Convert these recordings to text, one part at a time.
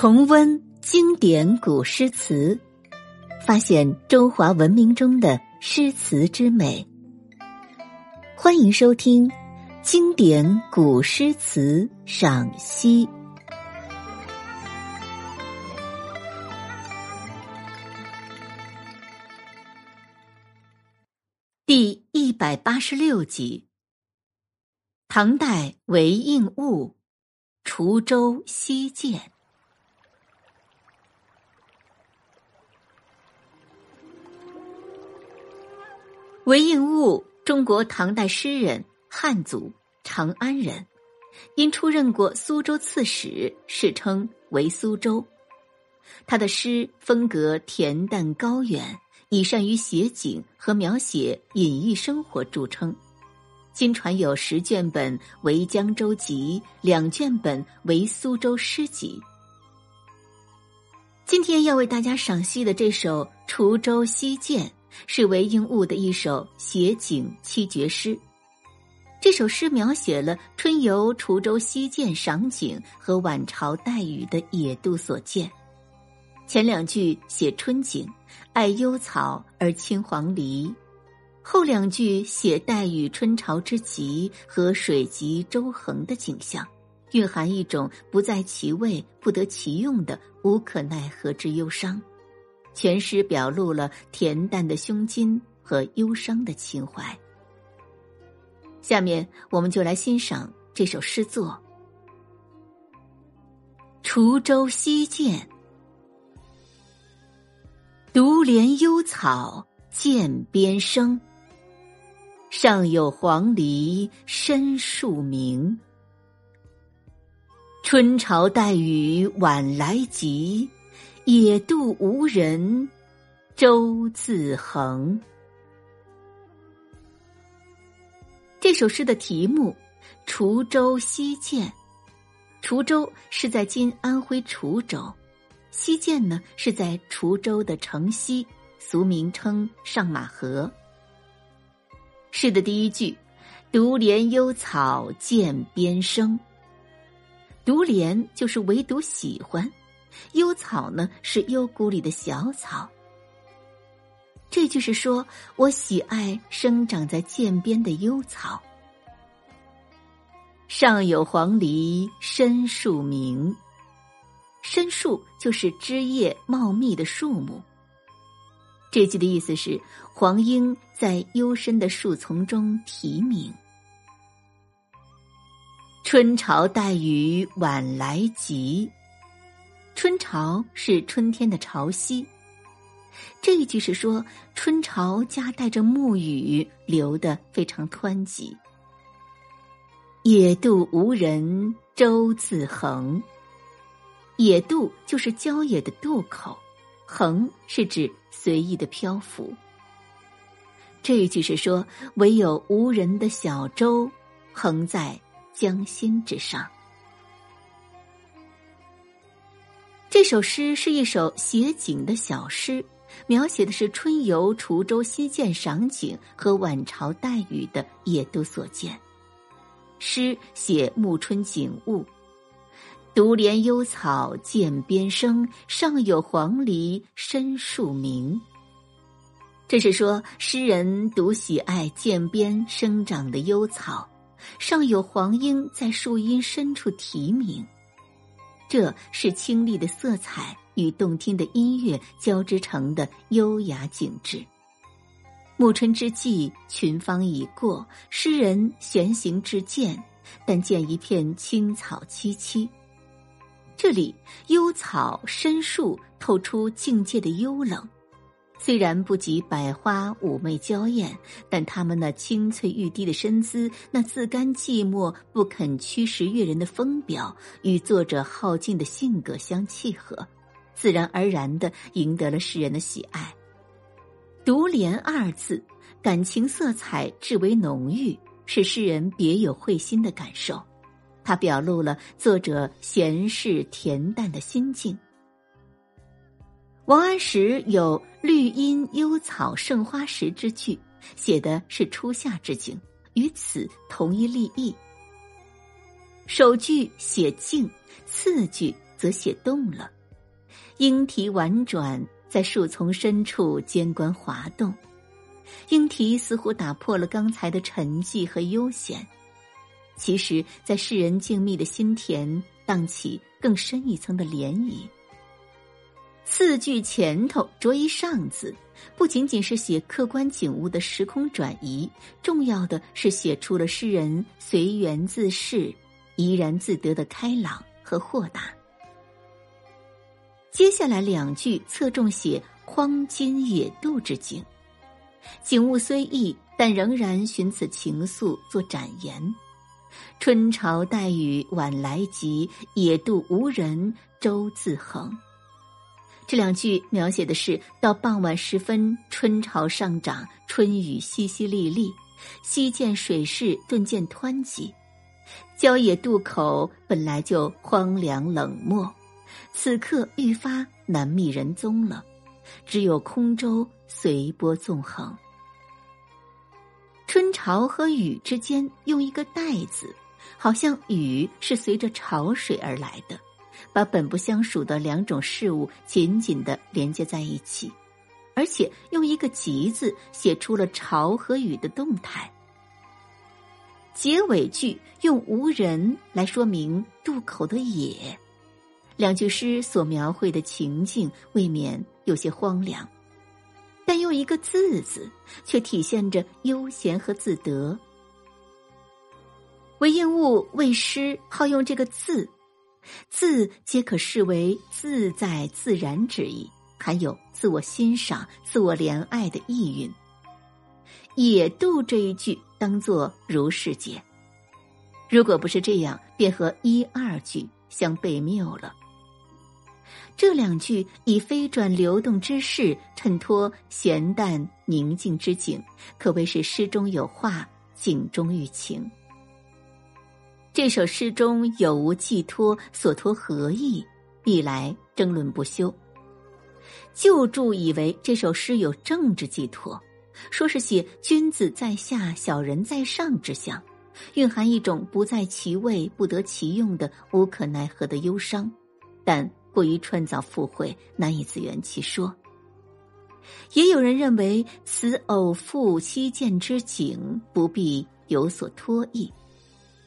重温经典古诗词，发现中华文明中的诗词之美。欢迎收听《经典古诗词赏析》第一百八十六集：唐代韦应物《滁州西涧》。韦应物，中国唐代诗人，汉族，长安人，因出任过苏州刺史，世称“韦苏州”。他的诗风格恬淡高远，以善于写景和描写隐逸生活著称。今传有十卷本《韦江州集》，两卷本《韦苏州诗集》。今天要为大家赏析的这首《滁州西涧》。是韦应物的一首写景七绝诗。这首诗描写了春游滁州西涧赏景和晚朝带雨的野渡所见。前两句写春景，爱幽草而青黄鹂；后两句写待雨春潮之极和水急舟横的景象，蕴含一种不在其位不得其用的无可奈何之忧伤。全诗表露了恬淡的胸襟和忧伤的情怀。下面，我们就来欣赏这首诗作《滁州西涧》：独怜幽草涧边生，上有黄鹂深树鸣。春潮带雨晚来急。野渡无人，舟自横。这首诗的题目《滁州西涧》，滁州是在今安徽滁州，西涧呢是在滁州的城西，俗名称上马河。诗的第一句“独怜幽草涧边生”，独怜就是唯独喜欢。幽草呢，是幽谷里的小草。这就是说我喜爱生长在涧边的幽草。上有黄鹂深树鸣，深树就是枝叶茂密的树木。这句的意思是黄莺在幽深的树丛中啼鸣。春潮带雨晚来急。春潮是春天的潮汐，这一句是说春潮夹带着暮雨流得非常湍急。野渡无人舟自横，野渡就是郊野的渡口，横是指随意的漂浮。这一句是说唯有无人的小舟横在江心之上。这首诗是一首写景的小诗，描写的是春游滁州西涧赏景和晚朝带雨的野渡所见。诗写暮春景物，独怜幽草涧边生，上有黄鹂深树鸣。这是说诗人独喜爱涧边生长的幽草，上有黄莺在树荫深处啼鸣。这是清丽的色彩与动听的音乐交织成的优雅景致。暮春之际，群芳已过，诗人闲行至涧，但见一片青草萋萋。这里幽草深树透出境界的幽冷。虽然不及百花妩媚娇艳，但他们那清翠欲滴的身姿，那自甘寂寞不肯驱使悦人的风表，与作者好静的性格相契合，自然而然的赢得了世人的喜爱。独怜二字，感情色彩至为浓郁，是诗人别有会心的感受，它表露了作者闲适恬淡的心境。王安石有“绿阴幽草盛花时”之句，写的是初夏之景，与此同一立意。首句写静，次句则写动了，莺啼婉转，在树丛深处间关滑动。莺啼似乎打破了刚才的沉寂和悠闲，其实，在世人静谧的心田荡起更深一层的涟漪。四句前头着一“上”字，不仅仅是写客观景物的时空转移，重要的是写出了诗人随缘自适、怡然自得的开朗和豁达。接下来两句侧重写荒津野渡之景，景物虽异，但仍然寻此情愫做展言。春潮带雨晚来急，野渡无人舟自横。这两句描写的是到傍晚时分，春潮上涨，春雨淅淅沥沥，溪涧水势顿见湍急。郊野渡口本来就荒凉冷漠，此刻愈发难觅人踪了，只有空舟随波纵横。春潮和雨之间用一个“带”字，好像雨是随着潮水而来的。把本不相属的两种事物紧紧的连接在一起，而且用一个“急”字写出了潮和雨的动态。结尾句用“无人”来说明渡口的野，两句诗所描绘的情境未免有些荒凉，但用一个“字”字却体现着悠闲和自得。韦应物为诗好用这个字。字皆可视为自在自然之意，含有自我欣赏、自我怜爱的意蕴。野渡这一句当作如是解，如果不是这样，便和一二句相悖谬了。这两句以飞转流动之势衬托闲淡宁静之景，可谓是诗中有画，景中寓情。这首诗中有无寄托，所托何意，历来争论不休。旧注以为这首诗有政治寄托，说是写君子在下，小人在上之象，蕴含一种不在其位、不得其用的无可奈何的忧伤，但过于创造附会，难以自圆其说。也有人认为此偶赋期见之景，不必有所托意。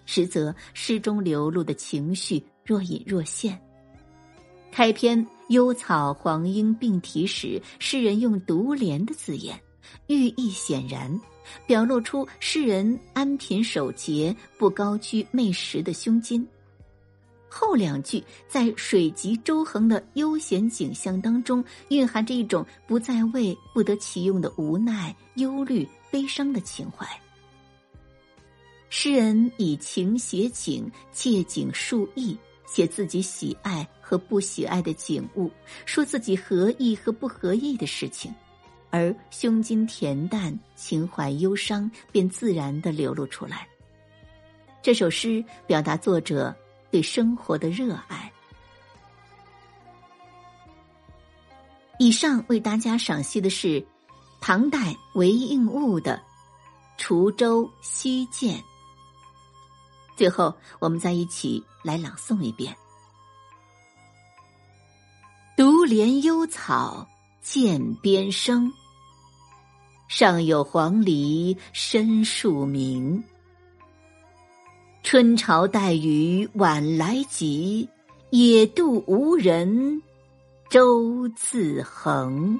实则诗中流露的情绪若隐若现。开篇“幽草黄莺并啼”时，诗人用独怜的字眼，寓意显然，表露出诗人安贫守节、不高居媚食的胸襟。后两句在水急舟横的悠闲景象当中，蕴含着一种不在位、不得其用的无奈、忧虑、悲伤的情怀。诗人以情写景，借景述意，写自己喜爱和不喜爱的景物，说自己合意和不合意的事情，而胸襟恬淡，情怀忧伤，便自然的流露出来。这首诗表达作者对生活的热爱。以上为大家赏析的是唐代韦应物的《滁州西涧》。最后，我们再一起来朗诵一遍：“独怜幽草涧边生，上有黄鹂深树鸣。春潮带雨晚来急，野渡无人舟自横。”